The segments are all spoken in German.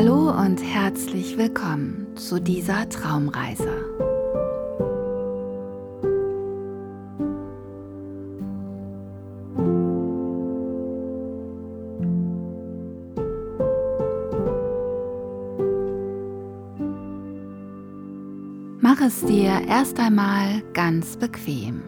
Hallo und herzlich willkommen zu dieser Traumreise. Mach es dir erst einmal ganz bequem.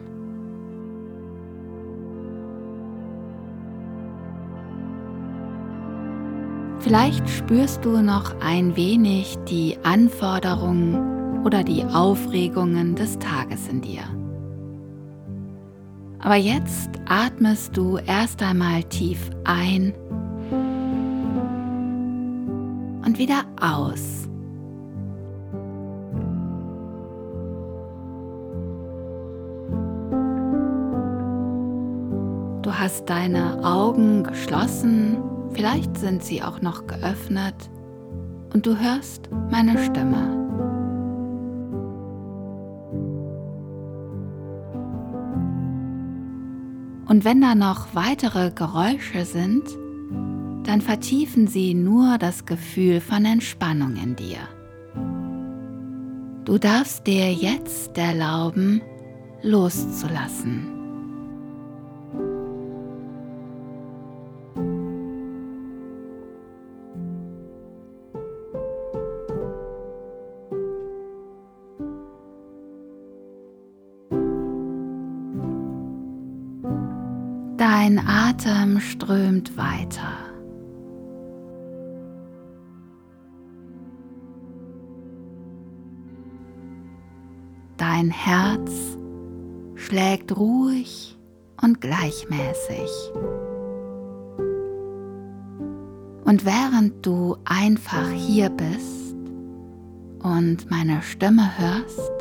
Vielleicht spürst du noch ein wenig die Anforderungen oder die Aufregungen des Tages in dir. Aber jetzt atmest du erst einmal tief ein und wieder aus. Du hast deine Augen geschlossen Vielleicht sind sie auch noch geöffnet und du hörst meine Stimme. Und wenn da noch weitere Geräusche sind, dann vertiefen sie nur das Gefühl von Entspannung in dir. Du darfst dir jetzt erlauben, loszulassen. Dein Atem strömt weiter. Dein Herz schlägt ruhig und gleichmäßig. Und während du einfach hier bist und meine Stimme hörst,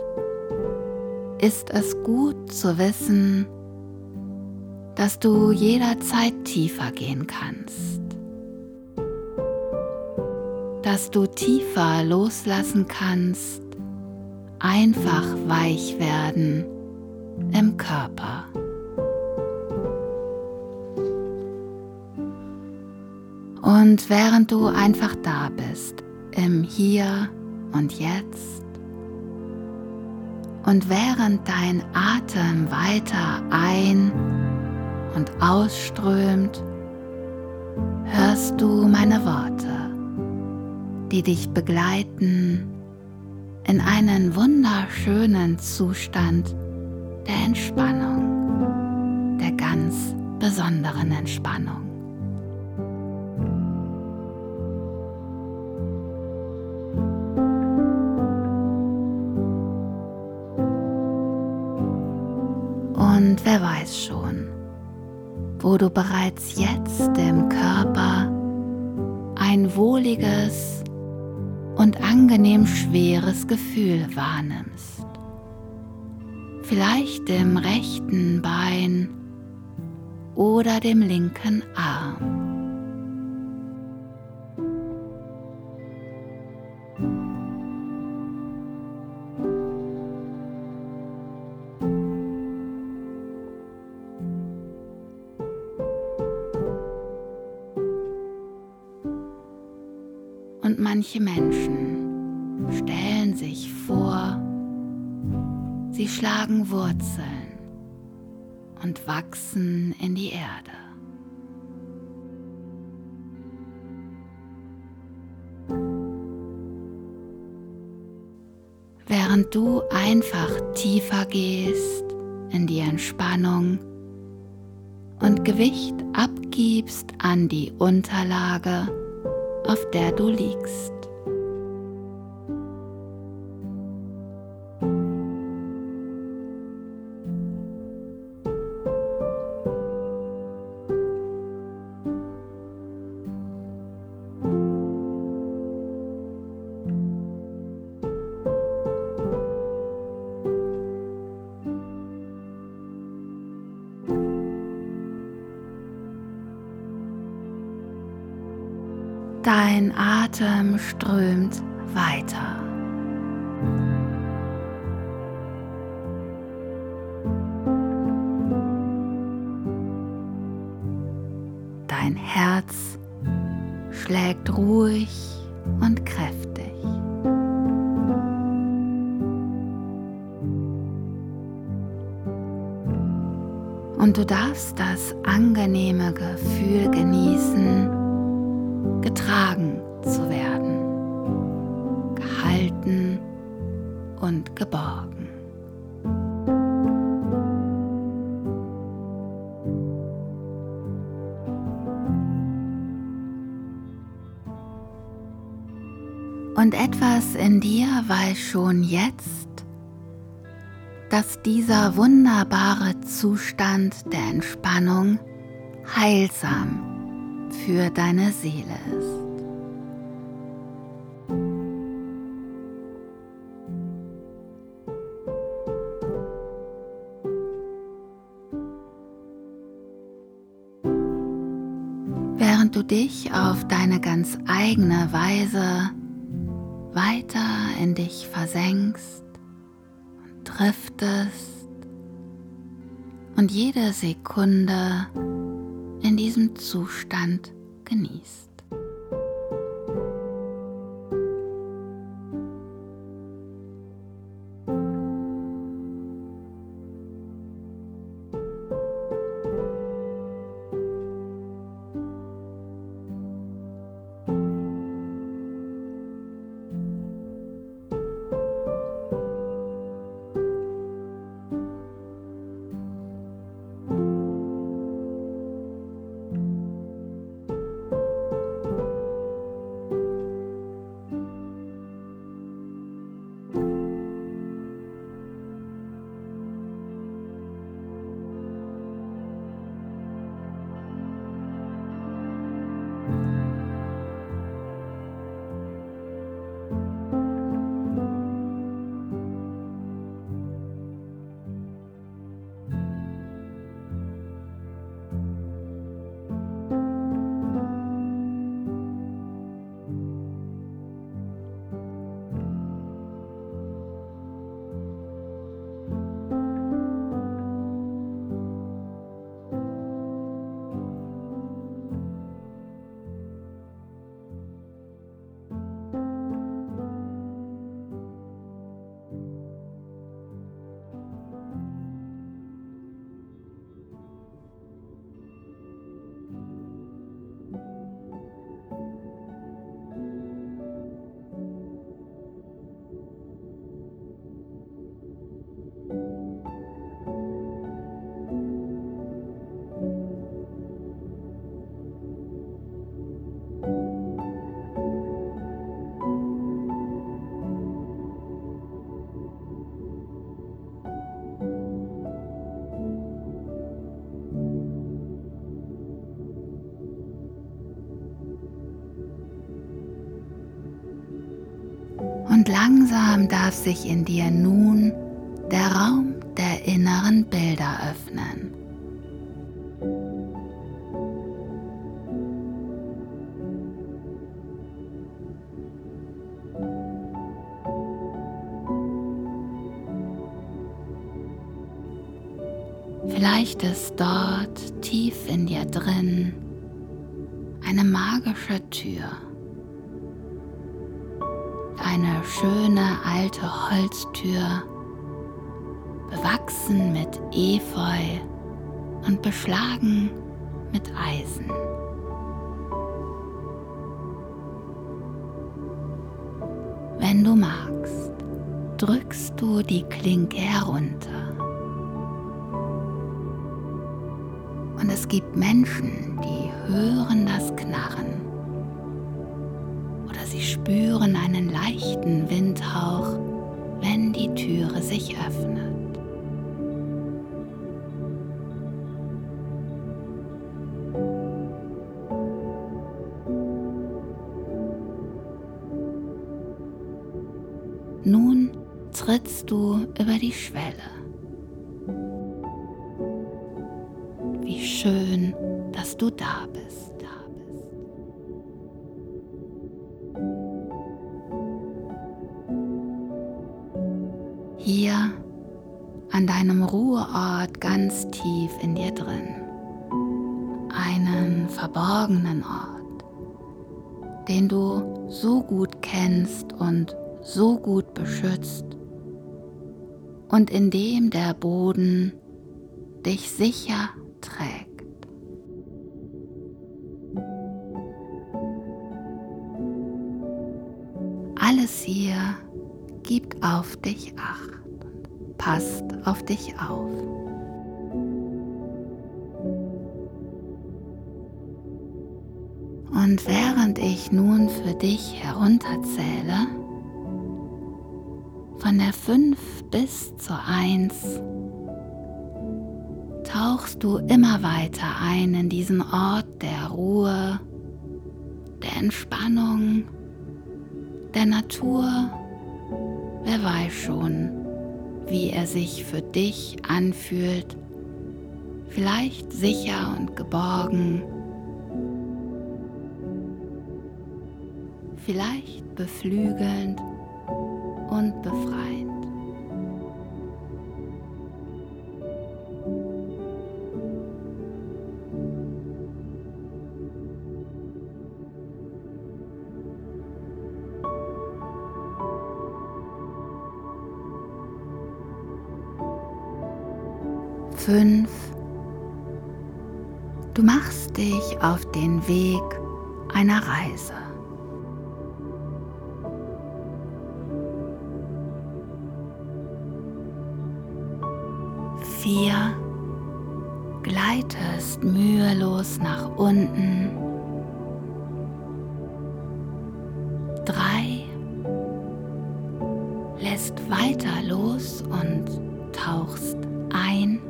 ist es gut zu wissen, dass du jederzeit tiefer gehen kannst, dass du tiefer loslassen kannst, einfach weich werden im Körper. Und während du einfach da bist, im Hier und Jetzt, und während dein Atem weiter ein und ausströmt, hörst du meine Worte, die dich begleiten in einen wunderschönen Zustand der Entspannung, der ganz besonderen Entspannung. Und wer weiß schon, wo du bereits jetzt im Körper ein wohliges und angenehm schweres Gefühl wahrnimmst. Vielleicht im rechten Bein oder dem linken Arm. Manche Menschen stellen sich vor, sie schlagen Wurzeln und wachsen in die Erde. Während du einfach tiefer gehst in die Entspannung und Gewicht abgibst an die Unterlage, auf der du liegst. Atem strömt weiter. Und etwas in dir weiß schon jetzt, dass dieser wunderbare Zustand der Entspannung heilsam für deine Seele ist. Während du dich auf deine ganz eigene Weise weiter in dich versenkst und driftest und jede Sekunde in diesem Zustand genießt. Langsam darf sich in dir nun der Raum der inneren Bilder öffnen. Vielleicht ist dort tief in dir drin eine magische Tür eine schöne alte Holztür, bewachsen mit Efeu und beschlagen mit Eisen. Wenn du magst, drückst du die Klinke herunter. Und es gibt Menschen, die hören das Knarren Sie spüren einen leichten Windhauch, wenn die Türe sich öffnet. Nun trittst du über die Schwelle. Wie schön, dass du da bist. Verborgenen Ort, den du so gut kennst und so gut beschützt und in dem der Boden dich sicher trägt. Alles hier gibt auf dich acht passt auf dich auf. Und während ich nun für dich herunterzähle, von der 5 bis zur 1, tauchst du immer weiter ein in diesen Ort der Ruhe, der Entspannung, der Natur. Wer weiß schon, wie er sich für dich anfühlt, vielleicht sicher und geborgen, vielleicht beflügelnd und befreiend. Fünf. Du machst dich auf den Weg einer Reise. Vier. Gleitest mühelos nach unten. Drei. Lässt weiter los und tauchst ein.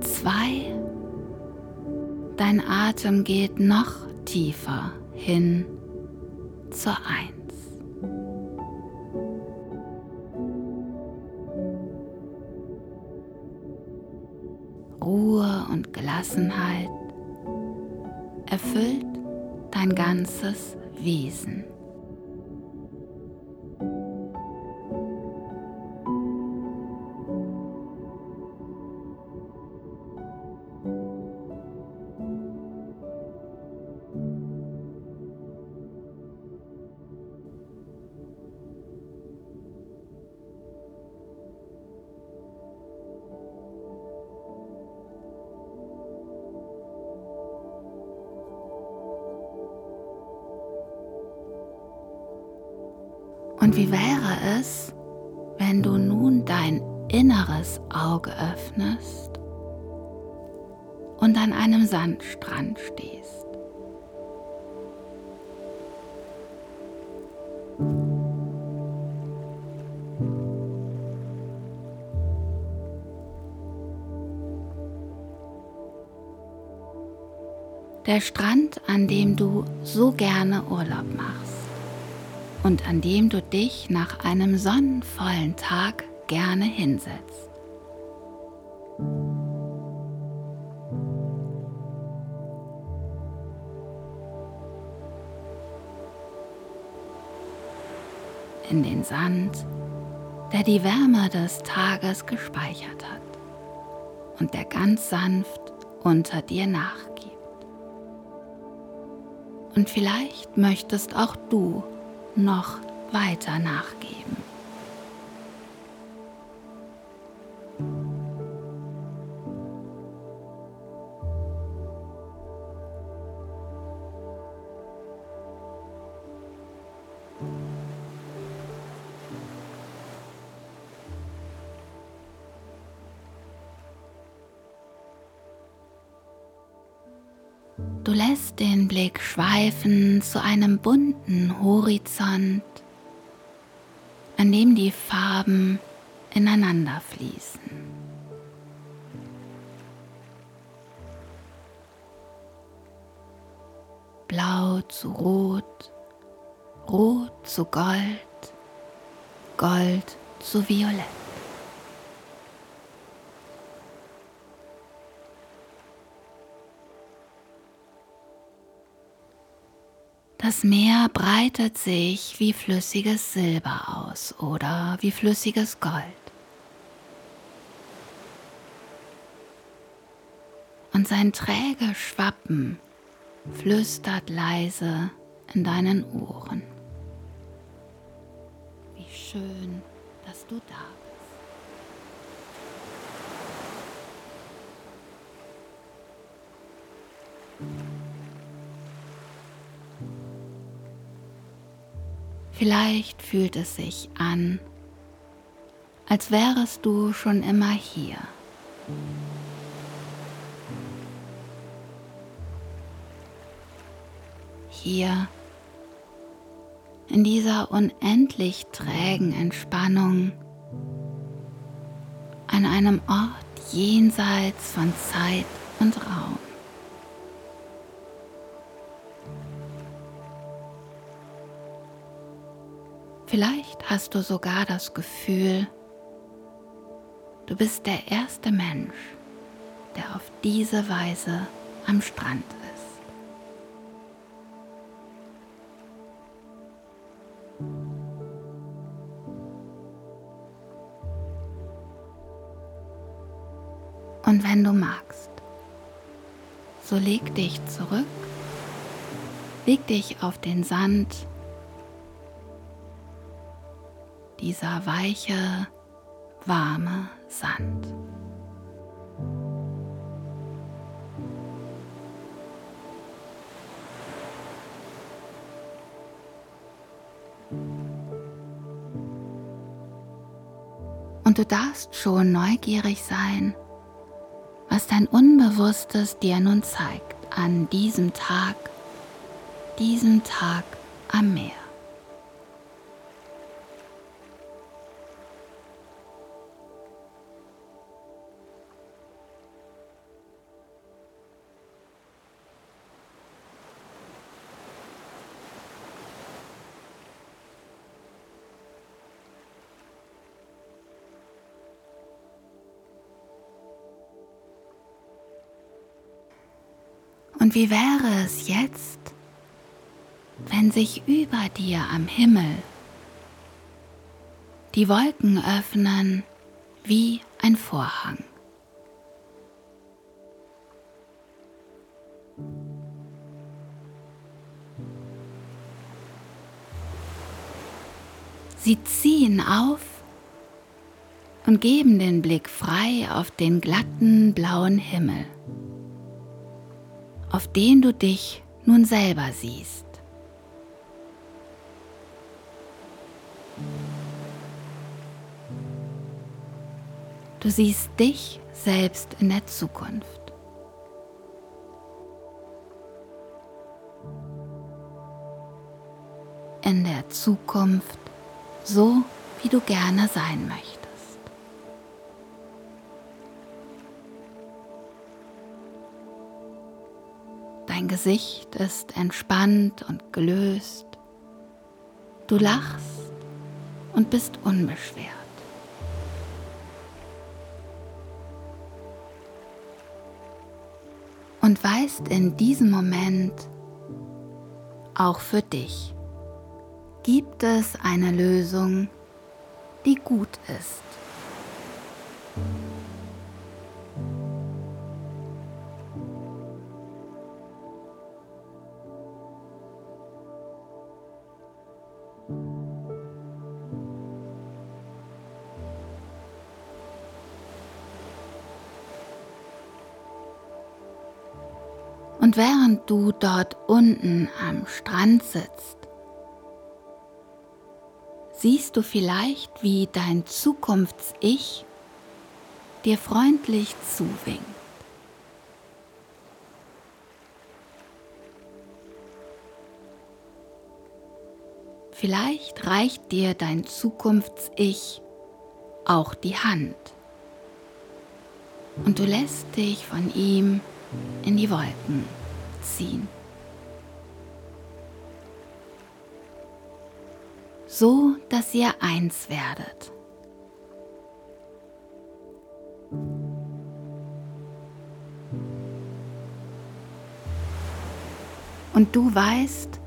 Zwei. Dein Atem geht noch tiefer hin zur Eins. Ruhe und Gelassenheit erfüllt dein ganzes Wesen. Es, wenn du nun dein inneres Auge öffnest und an einem Sandstrand stehst? Der Strand, an dem du so gerne Urlaub machst und an dem du dich nach einem sonnenvollen Tag gerne hinsetzt. In den Sand, der die Wärme des Tages gespeichert hat und der ganz sanft unter dir nachgibt. Und vielleicht möchtest auch du noch weiter nachgeben. Schweifen zu einem bunten Horizont, an dem die Farben ineinander fließen. Blau zu Rot, Rot zu Gold, Gold zu Violett. Das Meer breitet sich wie flüssiges Silber aus oder wie flüssiges Gold. und sein träge Schwappen flüstert leise in deinen Ohren. Wie schön, dass du da bist. Vielleicht fühlt es sich an, als wärest du schon immer hier. Hier in dieser unendlich trägen Entspannung an einem Ort jenseits von Zeit und Raum. Vielleicht hast du sogar das Gefühl, du bist der erste Mensch, der auf diese Weise am Strand ist. Und wenn du magst, so leg dich zurück, leg dich auf den Sand dieser weiche, warme Sand. Und du darfst schon neugierig sein, was dein Unbewusstes dir nun zeigt an diesem Tag, diesem Tag am Meer. Wie wäre es jetzt, wenn sich über dir am Himmel die Wolken öffnen wie ein Vorhang? Sie ziehen auf und geben den Blick frei auf den glatten blauen Himmel auf den du dich nun selber siehst. Du siehst dich selbst in der Zukunft. In der Zukunft so, wie du gerne sein möchtest. Dein Gesicht ist entspannt und gelöst. Du lachst und bist unbeschwert. Und weißt in diesem Moment, auch für dich gibt es eine Lösung, die gut ist. Und während du dort unten am Strand sitzt, siehst du vielleicht, wie dein Zukunfts-Ich dir freundlich zuwinkt. Vielleicht reicht dir dein Zukunfts-Ich auch die Hand und du lässt dich von ihm in die Wolken ziehen. So dass ihr eins werdet. Und du weißt,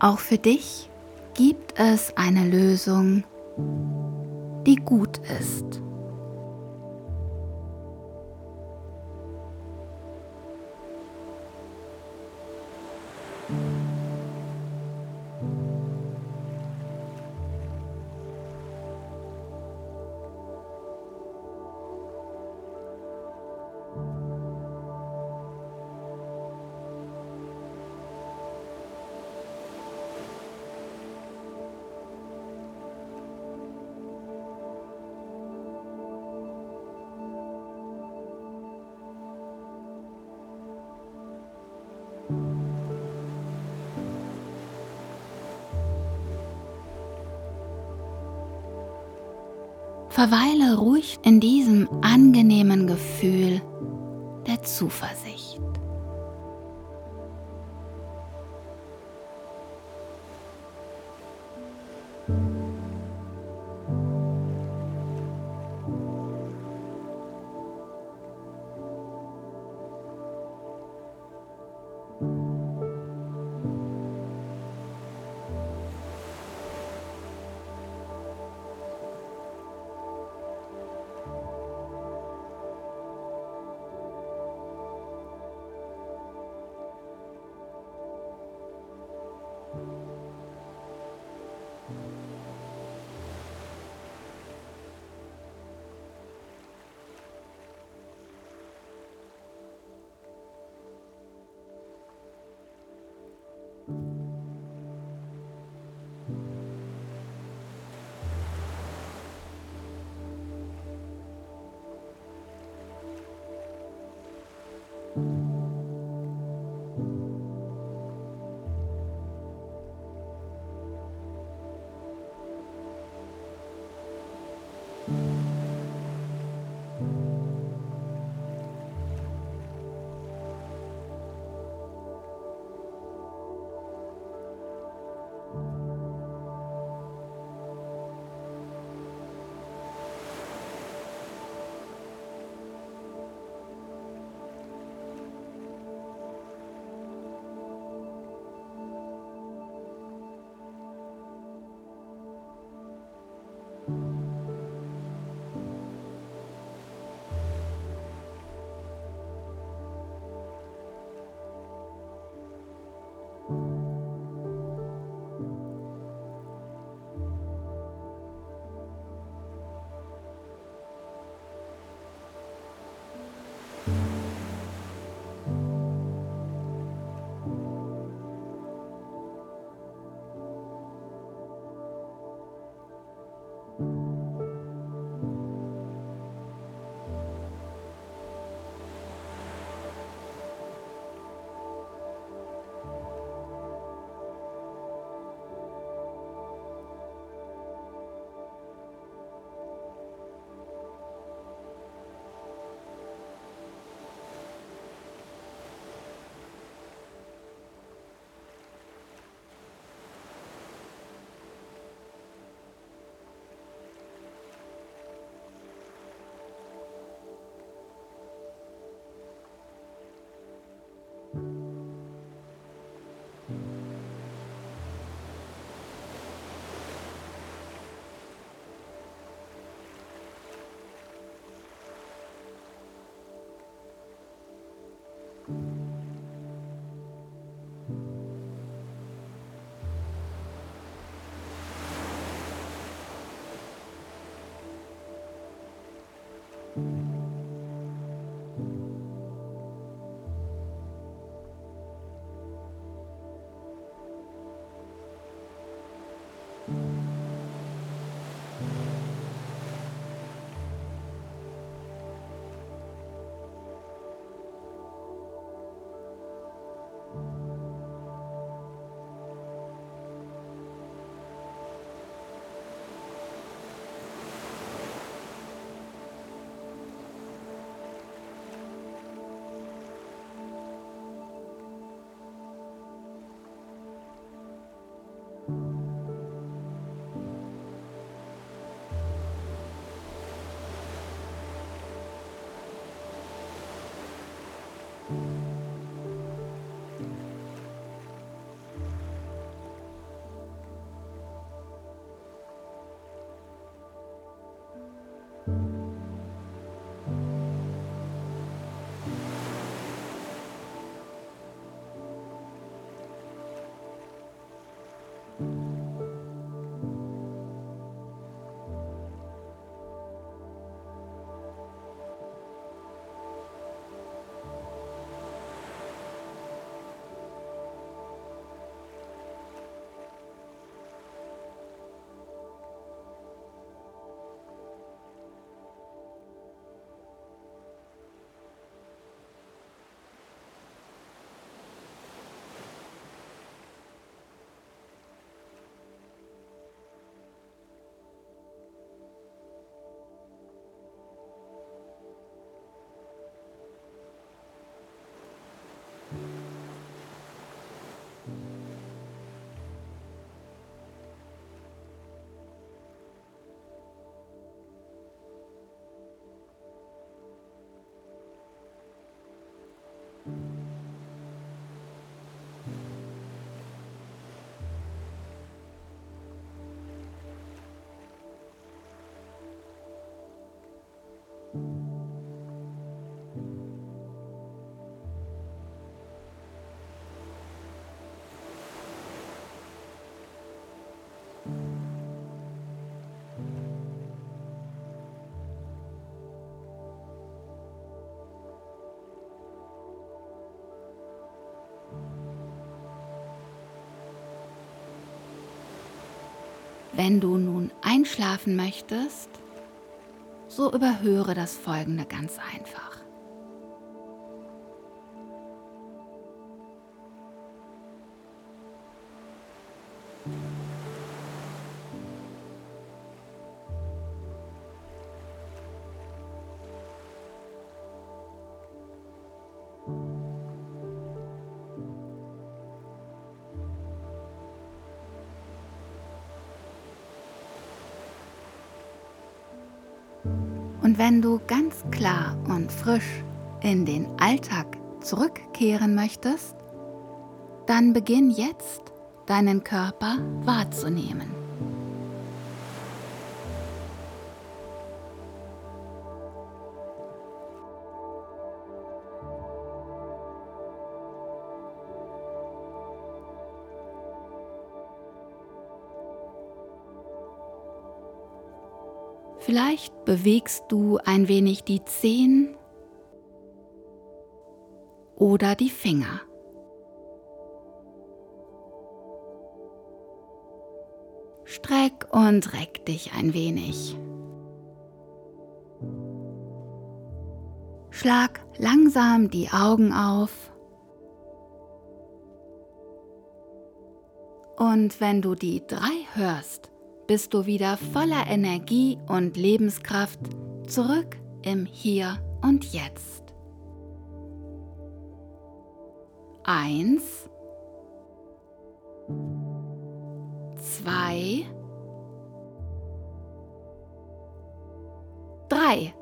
auch für dich gibt es eine Lösung, die gut ist. Verweile ruhig in diesem angenehmen Gefühl der Zuversicht. Wenn du nun einschlafen möchtest, so überhöre das Folgende ganz einfach. Und wenn du ganz klar und frisch in den Alltag zurückkehren möchtest, dann beginn jetzt deinen Körper wahrzunehmen. Bewegst du ein wenig die Zehen oder die Finger. Streck und reck dich ein wenig. Schlag langsam die Augen auf. Und wenn du die drei hörst, bist du wieder voller Energie und Lebenskraft zurück im Hier und Jetzt. Eins, zwei, drei.